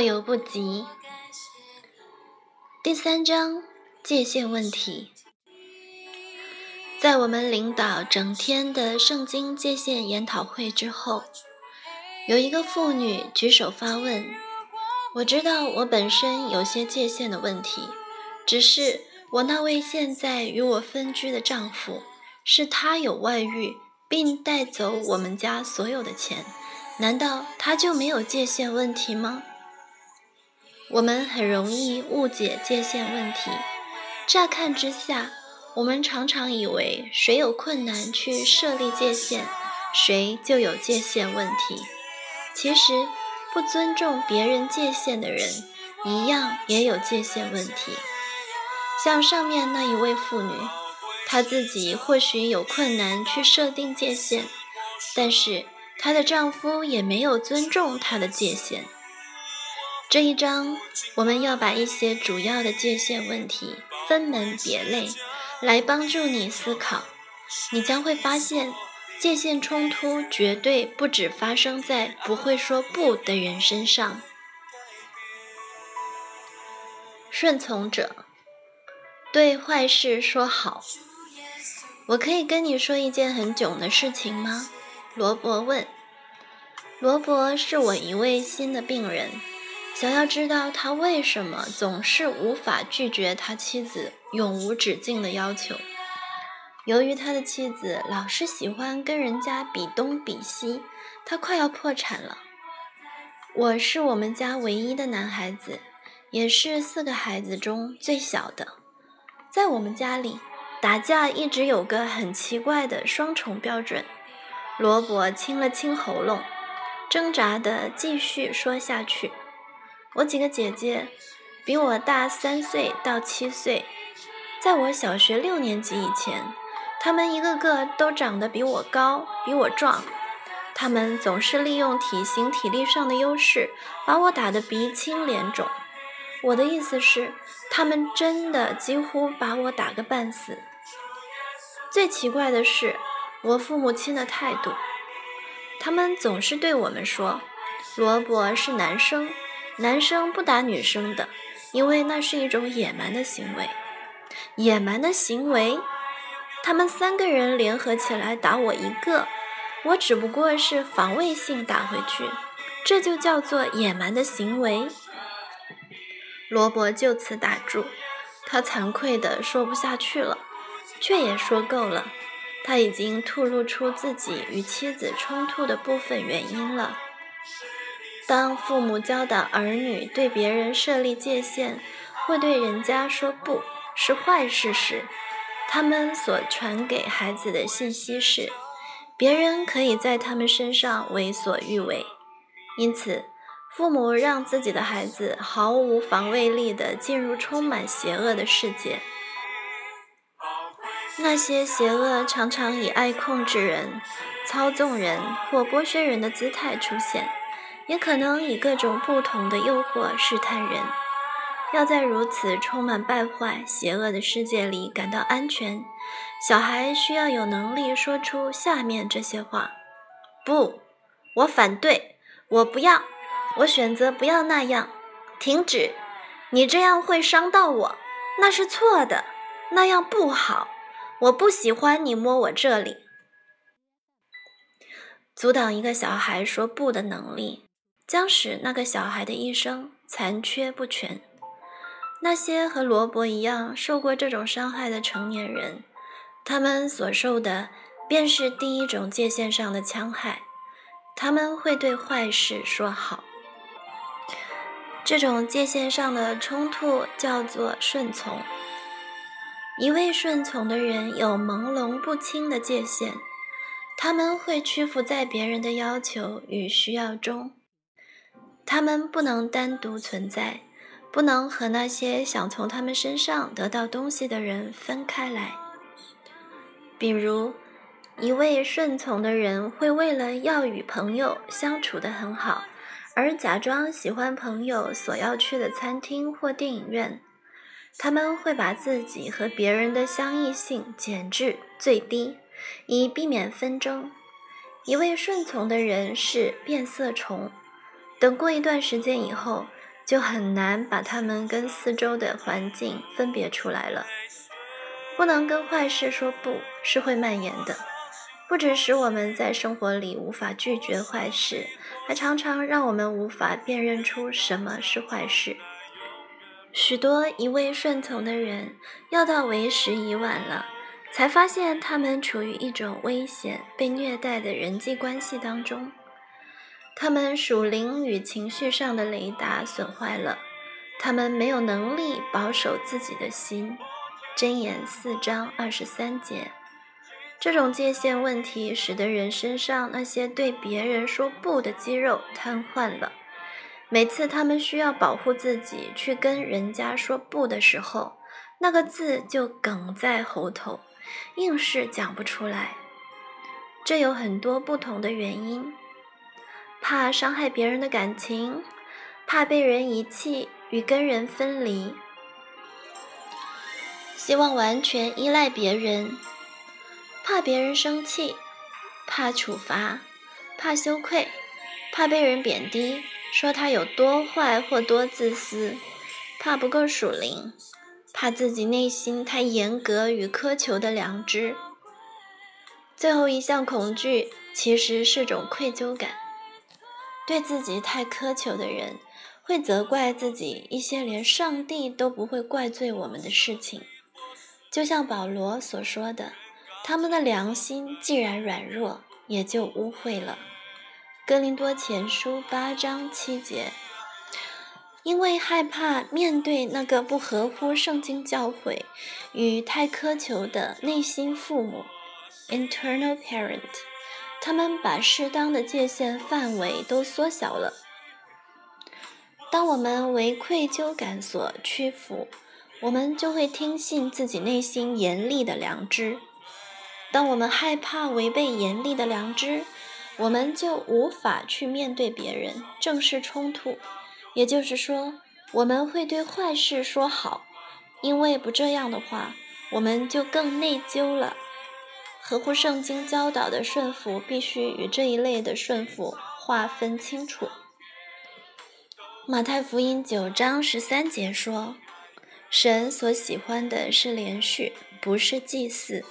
过犹不及。第三章界限问题。在我们领导整天的圣经界限研讨会之后，有一个妇女举手发问：“我知道我本身有些界限的问题，只是我那位现在与我分居的丈夫，是他有外遇，并带走我们家所有的钱，难道他就没有界限问题吗？”我们很容易误解界限问题，乍看之下。我们常常以为谁有困难去设立界限，谁就有界限问题。其实，不尊重别人界限的人，一样也有界限问题。像上面那一位妇女，她自己或许有困难去设定界限，但是她的丈夫也没有尊重她的界限。这一章，我们要把一些主要的界限问题分门别类。来帮助你思考，你将会发现，界限冲突绝对不只发生在不会说不的人身上。顺从者对坏事说好。我可以跟你说一件很囧的事情吗？罗伯问。罗伯是我一位新的病人。想要知道他为什么总是无法拒绝他妻子永无止境的要求。由于他的妻子老是喜欢跟人家比东比西，他快要破产了。我是我们家唯一的男孩子，也是四个孩子中最小的。在我们家里，打架一直有个很奇怪的双重标准。罗伯清了清喉咙，挣扎地继续说下去。我几个姐姐比我大三岁到七岁，在我小学六年级以前，她们一个个都长得比我高，比我壮。她们总是利用体型、体力上的优势，把我打得鼻青脸肿。我的意思是，她们真的几乎把我打个半死。最奇怪的是，我父母亲的态度，他们总是对我们说：“萝卜是男生。”男生不打女生的，因为那是一种野蛮的行为。野蛮的行为，他们三个人联合起来打我一个，我只不过是防卫性打回去，这就叫做野蛮的行为。罗伯就此打住，他惭愧的说不下去了，却也说够了。他已经吐露出自己与妻子冲突的部分原因了。当父母教导儿女对别人设立界限，会对人家说不是坏事时，他们所传给孩子的信息是：别人可以在他们身上为所欲为。因此，父母让自己的孩子毫无防卫力地进入充满邪恶的世界。那些邪恶常常以爱控制人、操纵人或剥削人的姿态出现。也可能以各种不同的诱惑试探人。要在如此充满败坏、邪恶的世界里感到安全，小孩需要有能力说出下面这些话：“不，我反对，我不要，我选择不要那样。停止，你这样会伤到我，那是错的，那样不好。我不喜欢你摸我这里。”阻挡一个小孩说不的能力。将使那个小孩的一生残缺不全。那些和罗伯一样受过这种伤害的成年人，他们所受的便是第一种界限上的戕害。他们会对坏事说好。这种界限上的冲突叫做顺从。一味顺从的人有朦胧不清的界限，他们会屈服在别人的要求与需要中。他们不能单独存在，不能和那些想从他们身上得到东西的人分开来。比如，一位顺从的人会为了要与朋友相处得很好，而假装喜欢朋友所要去的餐厅或电影院。他们会把自己和别人的相异性减至最低，以避免纷争。一位顺从的人是变色虫。等过一段时间以后，就很难把它们跟四周的环境分别出来了。不能跟坏事说不，是会蔓延的，不只使我们在生活里无法拒绝坏事，还常常让我们无法辨认出什么是坏事。许多一味顺从的人，要到为时已晚了，才发现他们处于一种危险、被虐待的人际关系当中。他们属灵与情绪上的雷达损坏了，他们没有能力保守自己的心。箴言四章二十三节，这种界限问题使得人身上那些对别人说不的肌肉瘫痪了。每次他们需要保护自己去跟人家说不的时候，那个字就哽在喉头，硬是讲不出来。这有很多不同的原因。怕伤害别人的感情，怕被人遗弃与跟人分离，希望完全依赖别人，怕别人生气，怕处罚，怕羞愧，怕被人贬低，说他有多坏或多自私，怕不够属灵，怕自己内心太严格与苛求的良知。最后一项恐惧其实是种愧疚感。对自己太苛求的人，会责怪自己一些连上帝都不会怪罪我们的事情。就像保罗所说的：“他们的良心既然软弱，也就污秽了。”哥林多前书八章七节。因为害怕面对那个不合乎圣经教诲与太苛求的内心父母 （internal parent）。他们把适当的界限范围都缩小了。当我们为愧疚感所屈服，我们就会听信自己内心严厉的良知；当我们害怕违背严厉的良知，我们就无法去面对别人，正视冲突。也就是说，我们会对坏事说好，因为不这样的话，我们就更内疚了。合乎圣经教导的顺服，必须与这一类的顺服划分清楚。马太福音九章十三节说：“神所喜欢的是连续，不是祭祀。”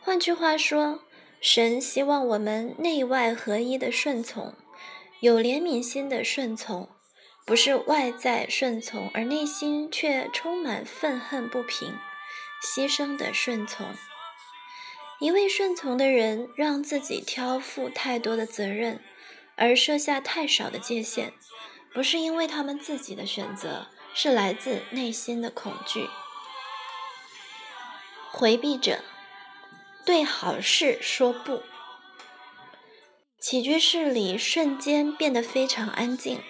换句话说，神希望我们内外合一的顺从，有怜悯心的顺从，不是外在顺从而内心却充满愤恨不平。牺牲的顺从，一位顺从的人让自己挑负太多的责任，而设下太少的界限，不是因为他们自己的选择，是来自内心的恐惧。回避者对好事说不。起居室里瞬间变得非常安静。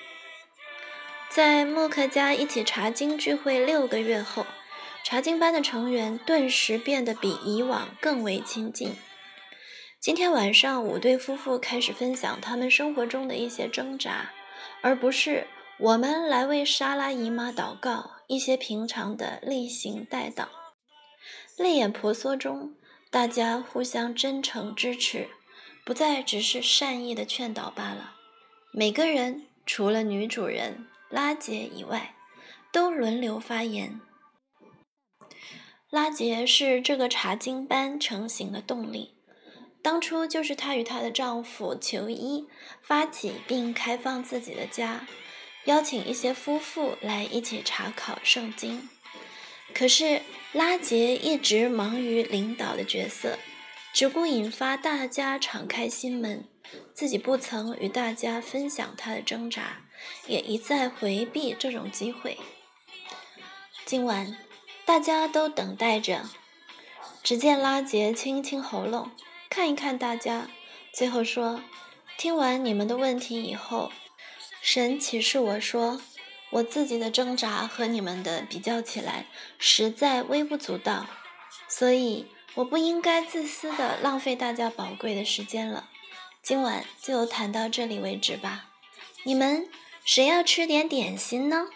在默克家一起查经聚会六个月后。查经班的成员顿时变得比以往更为亲近。今天晚上，五对夫妇开始分享他们生活中的一些挣扎，而不是我们来为莎拉姨妈祷告一些平常的例行代祷。泪眼婆娑中，大家互相真诚支持，不再只是善意的劝导罢了。每个人除了女主人拉杰以外，都轮流发言。拉杰是这个查经班成型的动力，当初就是她与她的丈夫求医发起并开放自己的家，邀请一些夫妇来一起查考圣经。可是拉杰一直忙于领导的角色，只顾引发大家敞开心门，自己不曾与大家分享她的挣扎，也一再回避这种机会。今晚。大家都等待着。只见拉杰清一清喉咙，看一看大家，最后说：“听完你们的问题以后，神启示我说，我自己的挣扎和你们的比较起来，实在微不足道，所以我不应该自私的浪费大家宝贵的时间了。今晚就谈到这里为止吧。你们谁要吃点点心呢？”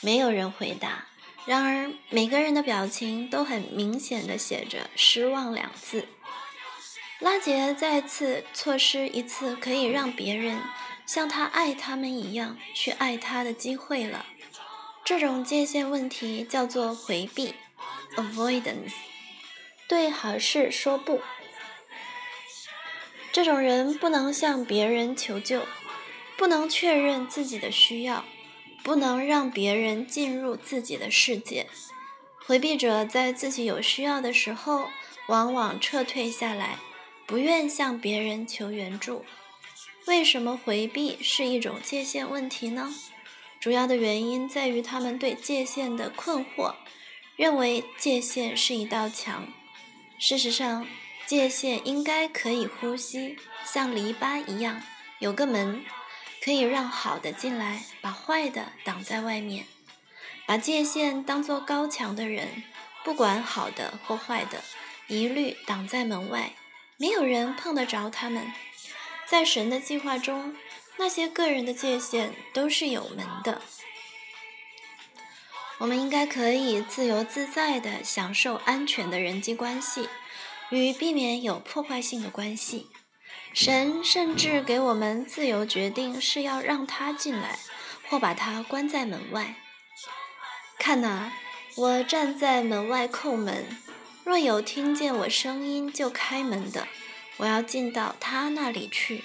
没有人回答。然而，每个人的表情都很明显的写着“失望”两字。拉杰再次错失一次可以让别人像他爱他们一样去爱他的机会了。这种界限问题叫做回避 （avoidance）。对好事说不。这种人不能向别人求救，不能确认自己的需要，不能让别人进入自己的世界。回避者在自己有需要的时候，往往撤退下来，不愿向别人求援助。为什么回避是一种界限问题呢？主要的原因在于他们对界限的困惑，认为界限是一道墙。事实上，界限应该可以呼吸，像篱笆一样，有个门，可以让好的进来，把坏的挡在外面。把界限当作高墙的人，不管好的或坏的，一律挡在门外，没有人碰得着他们。在神的计划中，那些个人的界限都是有门的。我们应该可以自由自在地享受安全的人际关系，与避免有破坏性的关系。神甚至给我们自由决定是要让他进来，或把他关在门外。看哪，我站在门外叩门，若有听见我声音就开门的。我要进到他那里去，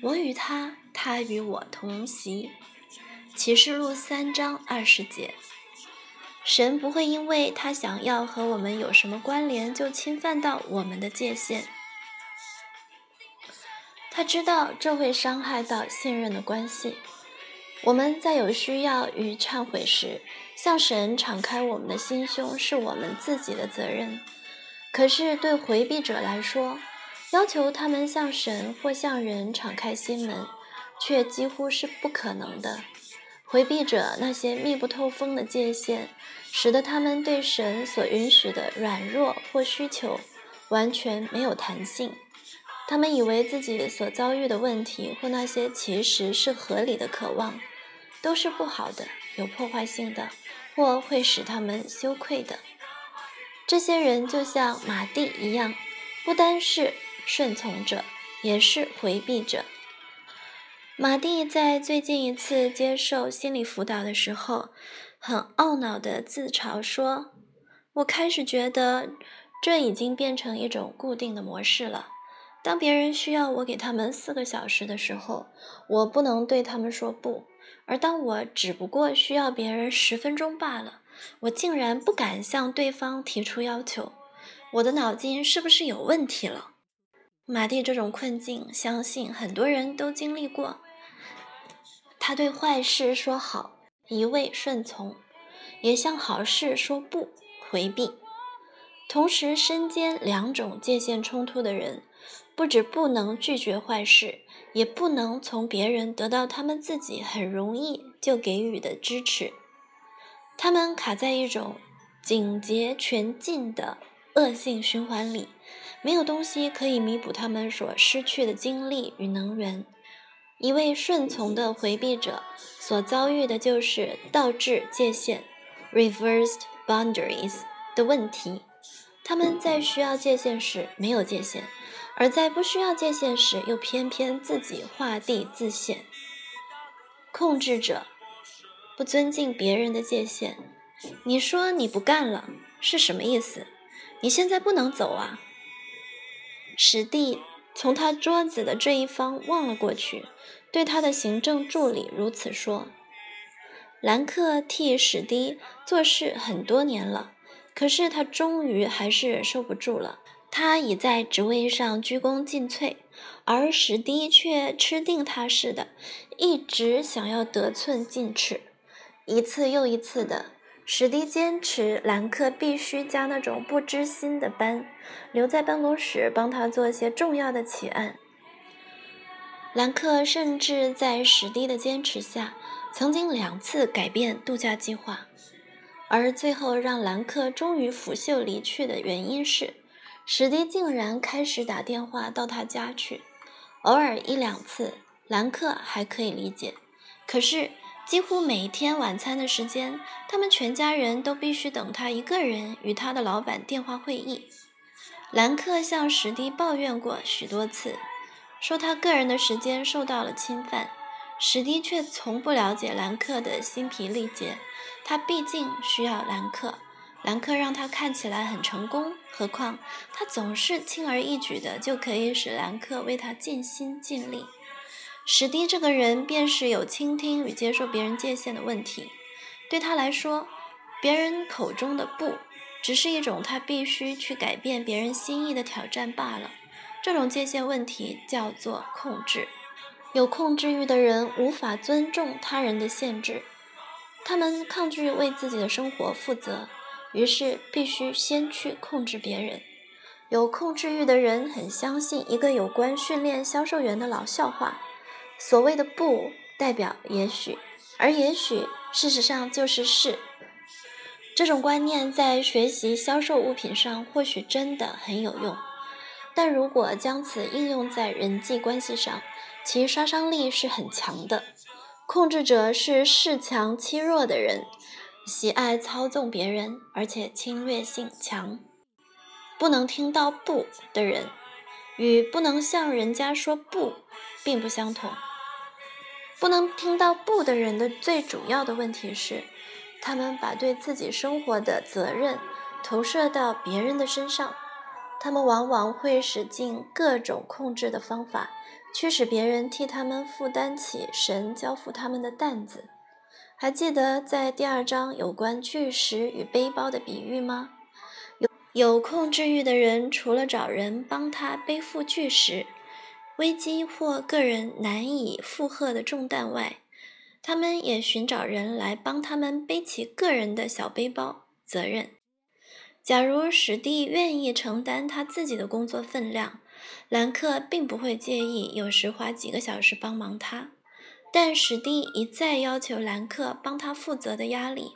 我与他，他与我同席。启示录三章二十节。神不会因为他想要和我们有什么关联，就侵犯到我们的界限。他知道这会伤害到信任的关系。我们在有需要与忏悔时，向神敞开我们的心胸，是我们自己的责任。可是对回避者来说，要求他们向神或向人敞开心门，却几乎是不可能的。回避者那些密不透风的界限，使得他们对神所允许的软弱或需求完全没有弹性。他们以为自己所遭遇的问题或那些其实是合理的渴望，都是不好的、有破坏性的，或会使他们羞愧的。这些人就像马蒂一样，不单是。顺从者也是回避者。马蒂在最近一次接受心理辅导的时候，很懊恼地自嘲说：“我开始觉得这已经变成一种固定的模式了。当别人需要我给他们四个小时的时候，我不能对他们说不；而当我只不过需要别人十分钟罢了，我竟然不敢向对方提出要求。我的脑筋是不是有问题了？”马蒂这种困境，相信很多人都经历过。他对坏事说好，一味顺从；也向好事说不，回避。同时身兼两种界限冲突的人，不止不能拒绝坏事，也不能从别人得到他们自己很容易就给予的支持。他们卡在一种警戒全尽的恶性循环里。没有东西可以弥补他们所失去的精力与能源。一位顺从的回避者所遭遇的就是倒置界限 （reversed boundaries） 的问题。他们在需要界限时没有界限，而在不需要界限时又偏偏自己画地自限。控制者不尊敬别人的界限。你说你不干了是什么意思？你现在不能走啊！史蒂从他桌子的这一方望了过去，对他的行政助理如此说：“兰克替史蒂做事很多年了，可是他终于还是忍受不住了。他已在职位上鞠躬尽瘁，而史蒂却吃定他似的，一直想要得寸进尺，一次又一次的。”史迪坚持兰克必须将那种不知心的班留在办公室，帮他做些重要的起案。兰克甚至在史迪的坚持下，曾经两次改变度假计划。而最后让兰克终于拂袖离去的原因是，史迪竟然开始打电话到他家去。偶尔一两次，兰克还可以理解，可是。几乎每天晚餐的时间，他们全家人都必须等他一个人与他的老板电话会议。兰克向史蒂抱怨过许多次，说他个人的时间受到了侵犯，史迪却从不了解兰克的心疲力竭。他毕竟需要兰克，兰克让他看起来很成功。何况他总是轻而易举的就可以使兰克为他尽心尽力。史迪这个人便是有倾听与接受别人界限的问题。对他来说，别人口中的“不”，只是一种他必须去改变别人心意的挑战罢了。这种界限问题叫做控制。有控制欲的人无法尊重他人的限制，他们抗拒为自己的生活负责，于是必须先去控制别人。有控制欲的人很相信一个有关训练销售员的老笑话：所谓的“不”代表也许，而也许事实上就是是。这种观念在学习销售物品上或许真的很有用，但如果将此应用在人际关系上，其杀伤力是很强的。控制者是恃强欺弱的人，喜爱操纵别人，而且侵略性强。不能听到“不”的人，与不能向人家说“不”并不相同。不能听到“不”的人的最主要的问题是，他们把对自己生活的责任投射到别人的身上。他们往往会使尽各种控制的方法。驱使别人替他们负担起神交付他们的担子。还记得在第二章有关巨石与背包的比喻吗？有有控制欲的人，除了找人帮他背负巨石、危机或个人难以负荷的重担外，他们也寻找人来帮他们背起个人的小背包责任。假如史蒂愿意承担他自己的工作分量。兰克并不会介意有时花几个小时帮忙他，但史蒂一再要求兰克帮他负责的压力，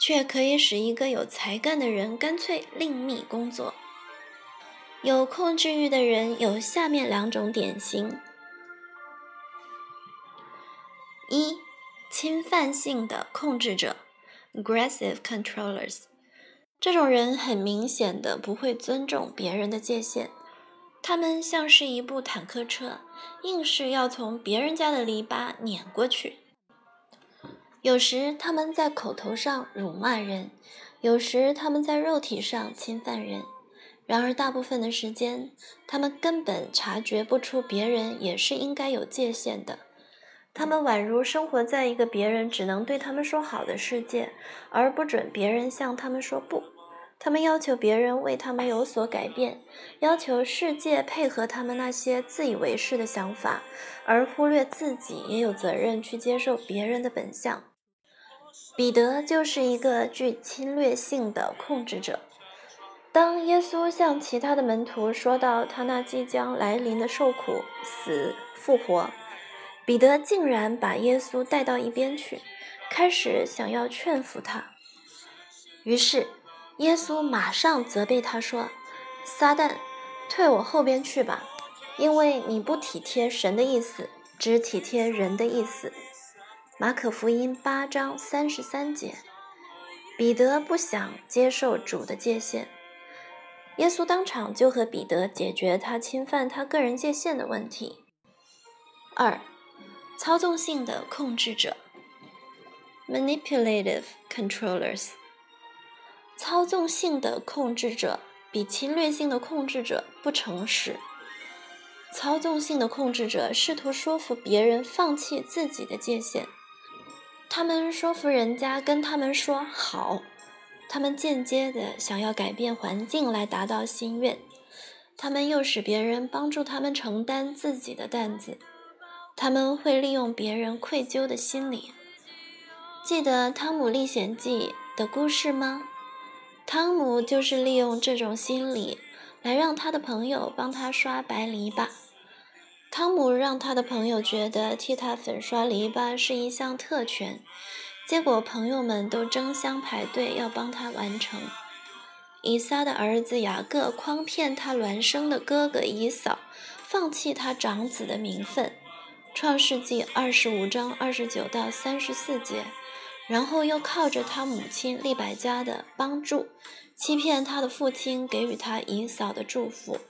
却可以使一个有才干的人干脆另觅工作。有控制欲的人有下面两种典型：一、侵犯性的控制者 （aggressive controllers），这种人很明显的不会尊重别人的界限。他们像是一部坦克车，硬是要从别人家的篱笆碾过去。有时他们在口头上辱骂人，有时他们在肉体上侵犯人。然而，大部分的时间，他们根本察觉不出别人也是应该有界限的。他们宛如生活在一个别人只能对他们说好的世界，而不准别人向他们说不。他们要求别人为他们有所改变，要求世界配合他们那些自以为是的想法，而忽略自己也有责任去接受别人的本相。彼得就是一个具侵略性的控制者。当耶稣向其他的门徒说到他那即将来临的受苦、死、复活，彼得竟然把耶稣带到一边去，开始想要劝服他。于是。耶稣马上责备他说：“撒旦，退我后边去吧，因为你不体贴神的意思，只体贴人的意思。”马可福音八章三十三节。彼得不想接受主的界限，耶稣当场就和彼得解决他侵犯他个人界限的问题。二，操纵性的控制者，manipulative controllers。操纵性的控制者比侵略性的控制者不诚实。操纵性的控制者试图说服别人放弃自己的界限，他们说服人家跟他们说好，他们间接的想要改变环境来达到心愿，他们又使别人帮助他们承担自己的担子，他们会利用别人愧疚的心理。记得《汤姆历险记》的故事吗？汤姆就是利用这种心理来让他的朋友帮他刷白篱笆。汤姆让他的朋友觉得替他粉刷篱笆是一项特权，结果朋友们都争相排队要帮他完成。以撒的儿子雅各诓骗他孪生的哥哥以扫，放弃他长子的名分。创世纪二十五章二十九到三十四节。然后又靠着他母亲利百加的帮助，欺骗他的父亲给予他姨嫂的祝福。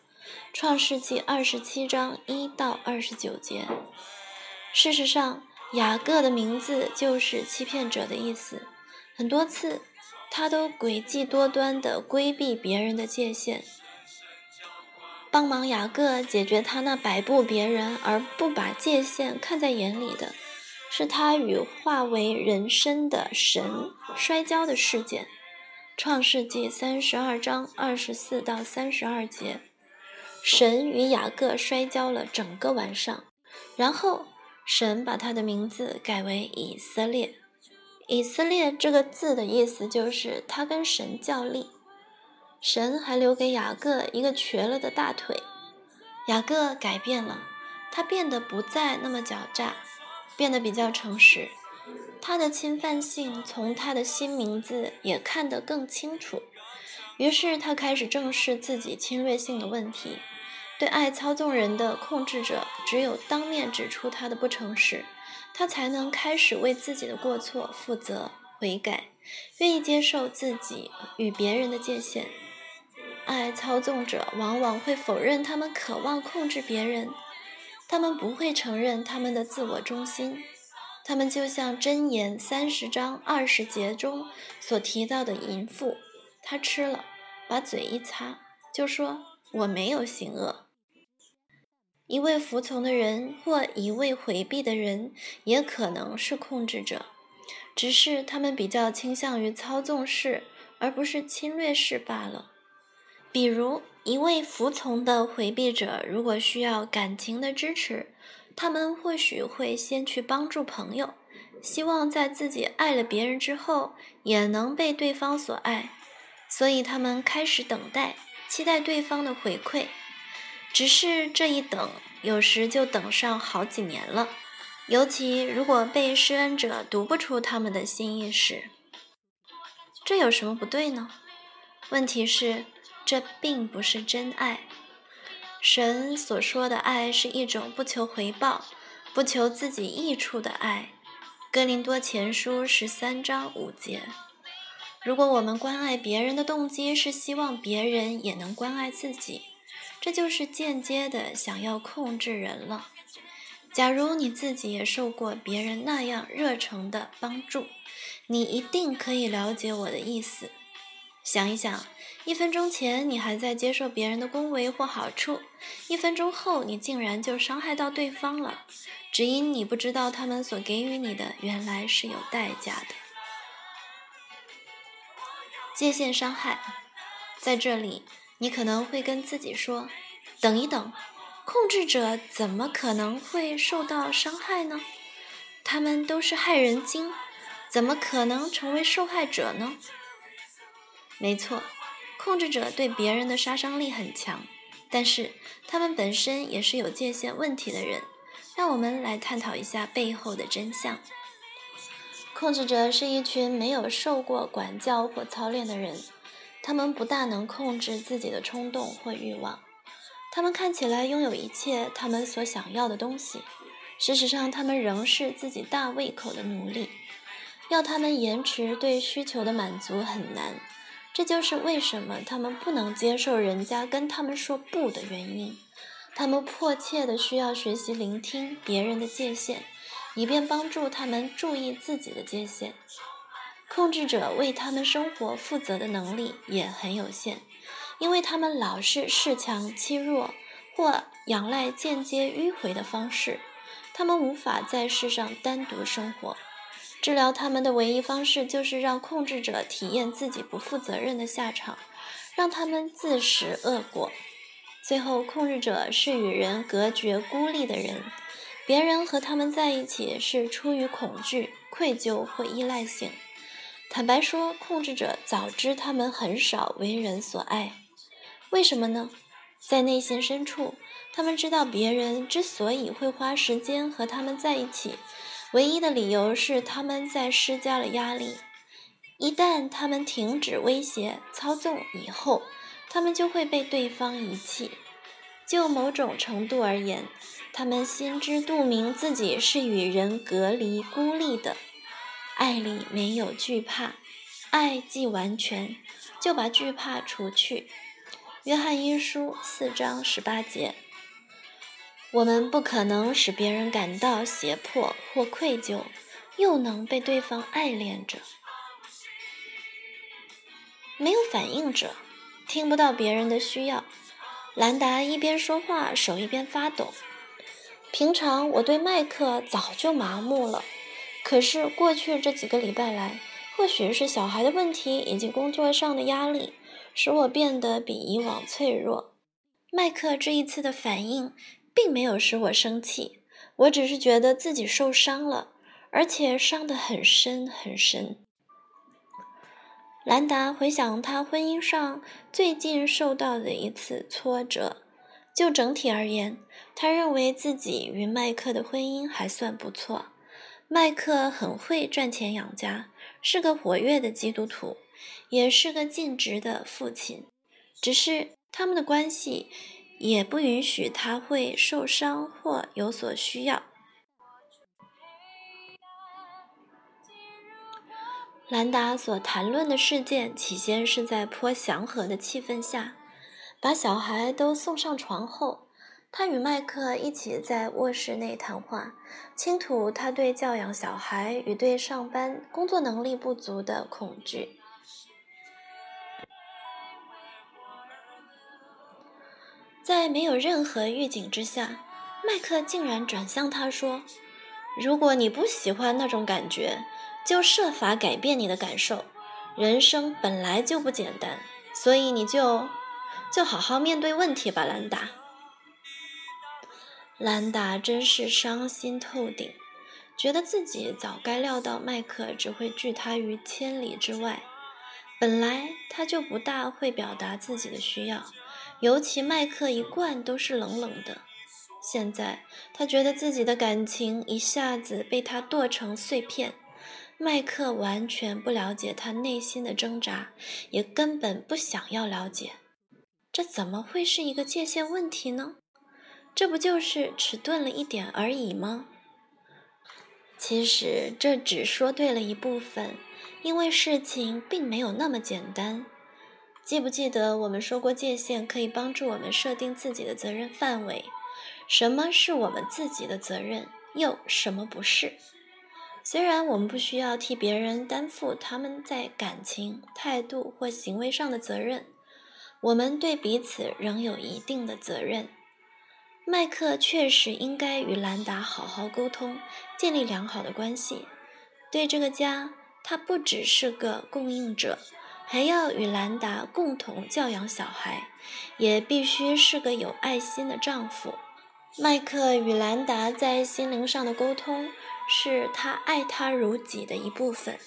创世纪二十七章一到二十九节。事实上，雅各的名字就是欺骗者的意思。很多次，他都诡计多端地规避别人的界限，帮忙雅各解决他那摆布别人而不把界限看在眼里的，是他与化为人身的神摔跤的事件。创世纪三十二章二十四到三十二节，神与雅各摔跤了整个晚上，然后。神把他的名字改为以色列。以色列这个字的意思就是他跟神较力。神还留给雅各一个瘸了的大腿。雅各改变了，他变得不再那么狡诈，变得比较诚实。他的侵犯性从他的新名字也看得更清楚。于是他开始正视自己侵略性的问题。对爱操纵人的控制者，只有当面指出他的不诚实，他才能开始为自己的过错负责、悔改，愿意接受自己与别人的界限。爱操纵者往往会否认他们渴望控制别人，他们不会承认他们的自我中心，他们就像箴言三十章二十节中所提到的淫妇，他吃了，把嘴一擦，就说我没有行恶。一味服从的人或一味回避的人，也可能是控制者，只是他们比较倾向于操纵式，而不是侵略式罢了。比如，一味服从的回避者，如果需要感情的支持，他们或许会先去帮助朋友，希望在自己爱了别人之后，也能被对方所爱，所以他们开始等待，期待对方的回馈。只是这一等，有时就等上好几年了。尤其如果被施恩者读不出他们的心意时，这有什么不对呢？问题是，这并不是真爱。神所说的爱是一种不求回报、不求自己益处的爱。哥林多前书十三章五节。如果我们关爱别人的动机是希望别人也能关爱自己。这就是间接的想要控制人了。假如你自己也受过别人那样热诚的帮助，你一定可以了解我的意思。想一想，一分钟前你还在接受别人的恭维或好处，一分钟后你竟然就伤害到对方了，只因你不知道他们所给予你的原来是有代价的。界限伤害，在这里。你可能会跟自己说：“等一等，控制者怎么可能会受到伤害呢？他们都是害人精，怎么可能成为受害者呢？”没错，控制者对别人的杀伤力很强，但是他们本身也是有界限问题的人。让我们来探讨一下背后的真相。控制者是一群没有受过管教或操练的人。他们不大能控制自己的冲动或欲望，他们看起来拥有一切他们所想要的东西，事实上，他们仍是自己大胃口的奴隶。要他们延迟对需求的满足很难，这就是为什么他们不能接受人家跟他们说不的原因。他们迫切的需要学习聆听别人的界限，以便帮助他们注意自己的界限。控制者为他们生活负责的能力也很有限，因为他们老是恃强欺弱，或仰赖间接迂回的方式。他们无法在世上单独生活。治疗他们的唯一方式就是让控制者体验自己不负责任的下场，让他们自食恶果。最后，控制者是与人隔绝、孤立的人，别人和他们在一起是出于恐惧、愧疚或依赖性。坦白说，控制者早知他们很少为人所爱，为什么呢？在内心深处，他们知道别人之所以会花时间和他们在一起，唯一的理由是他们在施加了压力。一旦他们停止威胁、操纵以后，他们就会被对方遗弃。就某种程度而言，他们心知肚明自己是与人隔离、孤立的。爱里没有惧怕，爱既完全，就把惧怕除去。约翰一书四章十八节。我们不可能使别人感到胁迫或愧疚，又能被对方爱恋着。没有反应者，听不到别人的需要。兰达一边说话，手一边发抖。平常我对麦克早就麻木了，可是过去这几个礼拜来，或许是小孩的问题以及工作上的压力，使我变得比以往脆弱。麦克这一次的反应。并没有使我生气，我只是觉得自己受伤了，而且伤得很深很深。兰达回想他婚姻上最近受到的一次挫折，就整体而言，他认为自己与麦克的婚姻还算不错。麦克很会赚钱养家，是个活跃的基督徒，也是个尽职的父亲。只是他们的关系。也不允许他会受伤或有所需要。兰达所谈论的事件起先是在颇祥和的气氛下，把小孩都送上床后，他与麦克一起在卧室内谈话，倾吐他对教养小孩与对上班工作能力不足的恐惧。在没有任何预警之下，麦克竟然转向他说：“如果你不喜欢那种感觉，就设法改变你的感受。人生本来就不简单，所以你就就好好面对问题吧，兰达。”兰达真是伤心透顶，觉得自己早该料到麦克只会拒他于千里之外。本来他就不大会表达自己的需要。尤其麦克一贯都是冷冷的，现在他觉得自己的感情一下子被他剁成碎片。麦克完全不了解他内心的挣扎，也根本不想要了解。这怎么会是一个界限问题呢？这不就是迟钝了一点而已吗？其实这只说对了一部分，因为事情并没有那么简单。记不记得我们说过，界限可以帮助我们设定自己的责任范围？什么是我们自己的责任，又什么不是？虽然我们不需要替别人担负他们在感情、态度或行为上的责任，我们对彼此仍有一定的责任。麦克确实应该与兰达好好沟通，建立良好的关系。对这个家，他不只是个供应者。还要与兰达共同教养小孩，也必须是个有爱心的丈夫。麦克与兰达在心灵上的沟通，是他爱她如己的一部分。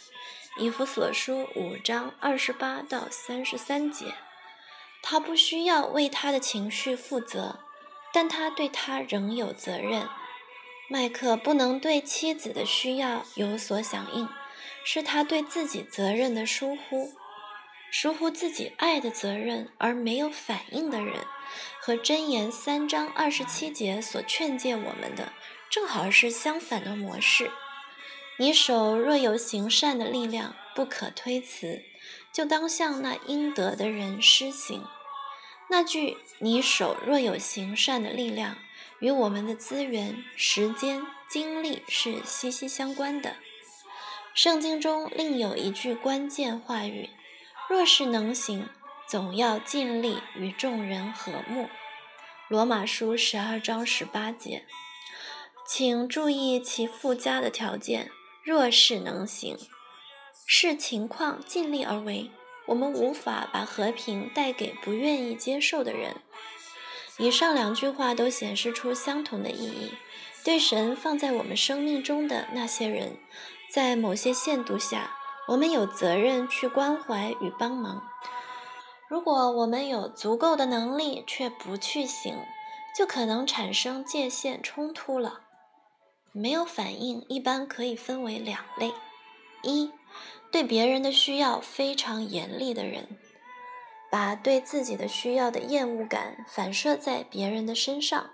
以弗所书五章二十八到三十三节，他不需要为他的情绪负责，但他对他仍有责任。麦克不能对妻子的需要有所响应，是他对自己责任的疏忽。疏忽自己爱的责任而没有反应的人，和箴言三章二十七节所劝诫我们的，正好是相反的模式。你手若有行善的力量，不可推辞，就当向那应得的人施行。那句“你手若有行善的力量”，与我们的资源、时间、精力是息息相关的。圣经中另有一句关键话语。若是能行，总要尽力与众人和睦。罗马书十二章十八节，请注意其附加的条件。若是能行，视情况尽力而为。我们无法把和平带给不愿意接受的人。以上两句话都显示出相同的意义。对神放在我们生命中的那些人，在某些限度下。我们有责任去关怀与帮忙。如果我们有足够的能力却不去行，就可能产生界限冲突了。没有反应一般可以分为两类：一，对别人的需要非常严厉的人，把对自己的需要的厌恶感反射在别人的身上。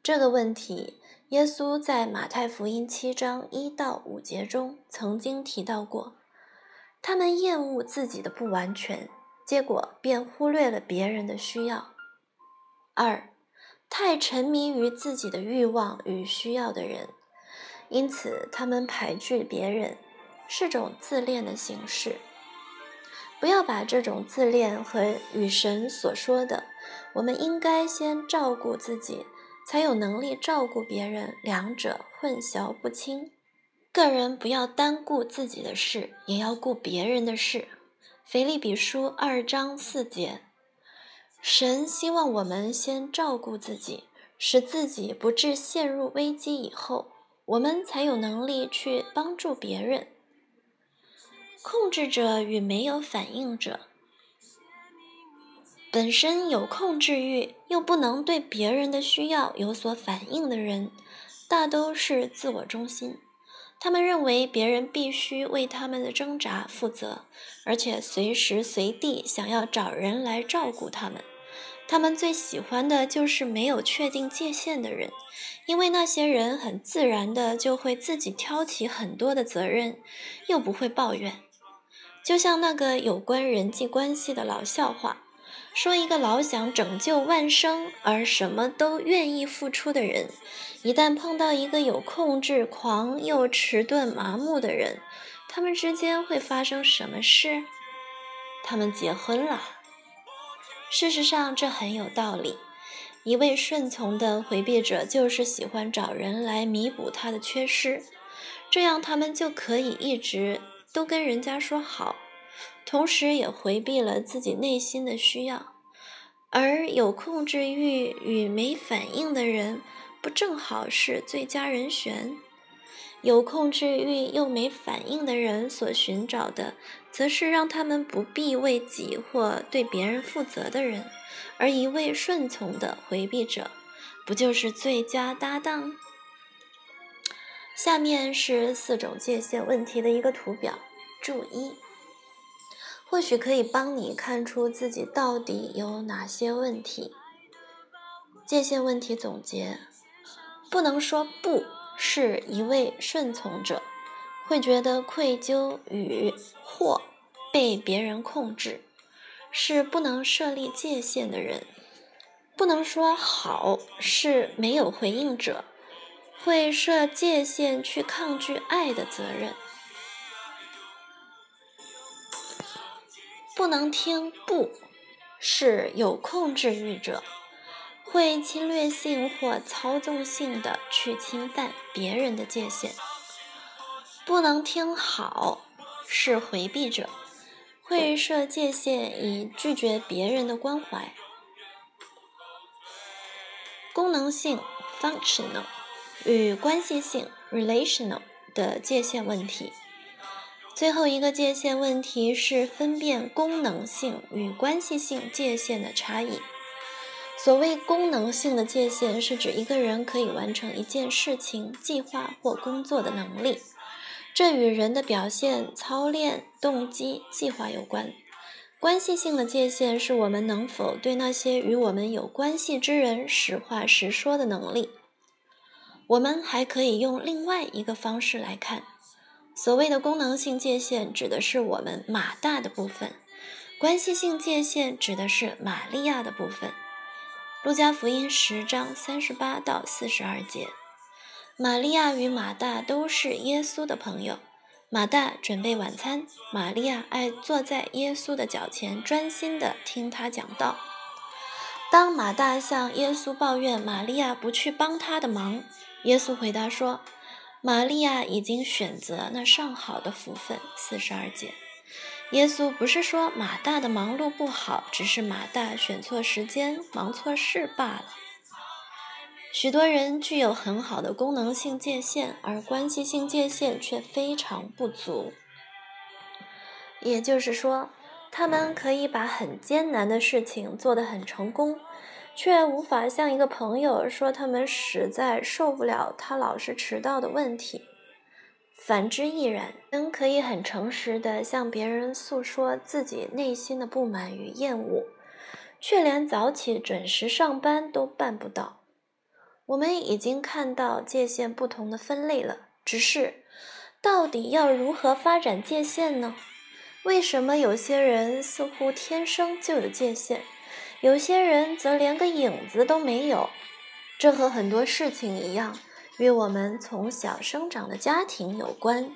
这个问题，耶稣在马太福音七章一到五节中曾经提到过。他们厌恶自己的不完全，结果便忽略了别人的需要。二，太沉迷于自己的欲望与需要的人，因此他们排拒别人，是种自恋的形式。不要把这种自恋和与神所说的“我们应该先照顾自己，才有能力照顾别人”两者混淆不清。个人不要单顾自己的事，也要顾别人的事。腓立比书二章四节，神希望我们先照顾自己，使自己不致陷入危机，以后我们才有能力去帮助别人。控制者与没有反应者，本身有控制欲又不能对别人的需要有所反应的人，大都是自我中心。他们认为别人必须为他们的挣扎负责，而且随时随地想要找人来照顾他们。他们最喜欢的就是没有确定界限的人，因为那些人很自然的就会自己挑起很多的责任，又不会抱怨。就像那个有关人际关系的老笑话，说一个老想拯救万生而什么都愿意付出的人，一旦碰到一个有控制狂又迟钝麻木的人，他们之间会发生什么事？他们结婚了。事实上，这很有道理。一位顺从的回避者就是喜欢找人来弥补他的缺失，这样他们就可以一直。都跟人家说好，同时也回避了自己内心的需要，而有控制欲与没反应的人，不正好是最佳人选？有控制欲又没反应的人所寻找的，则是让他们不必为己或对别人负责的人，而一味顺从的回避者，不就是最佳搭档？下面是四种界限问题的一个图表，注一，或许可以帮你看出自己到底有哪些问题。界限问题总结：不能说不是一位顺从者，会觉得愧疚与或被别人控制，是不能设立界限的人；不能说好是没有回应者。会设界限去抗拒爱的责任，不能听不，是有控制欲者，会侵略性或操纵性的去侵犯别人的界限。不能听好，是回避者，会设界限以拒绝别人的关怀。功能性 （functional）。与关系性 （relational） 的界限问题。最后一个界限问题是分辨功能性与关系性界限的差异。所谓功能性的界限，是指一个人可以完成一件事情、计划或工作的能力，这与人的表现、操练、动机、计划有关。关系性的界限是我们能否对那些与我们有关系之人实话实说的能力。我们还可以用另外一个方式来看，所谓的功能性界限指的是我们马大的部分，关系性界限指的是玛利亚的部分。路加福音十章三十八到四十二节，玛利亚与马大都是耶稣的朋友。马大准备晚餐，玛利亚爱坐在耶稣的脚前，专心的听他讲道。当马大向耶稣抱怨玛利亚不去帮他的忙。耶稣回答说：“玛利亚已经选择那上好的福分。”四十二节，耶稣不是说马大的忙碌不好，只是马大选错时间、忙错事罢了。许多人具有很好的功能性界限，而关系性界限却非常不足。也就是说，他们可以把很艰难的事情做得很成功。却无法向一个朋友说他们实在受不了他老是迟到的问题。反之亦然。人可以很诚实地向别人诉说自己内心的不满与厌恶，却连早起准时上班都办不到。我们已经看到界限不同的分类了，只是到底要如何发展界限呢？为什么有些人似乎天生就有界限？有些人则连个影子都没有，这和很多事情一样，与我们从小生长的家庭有关。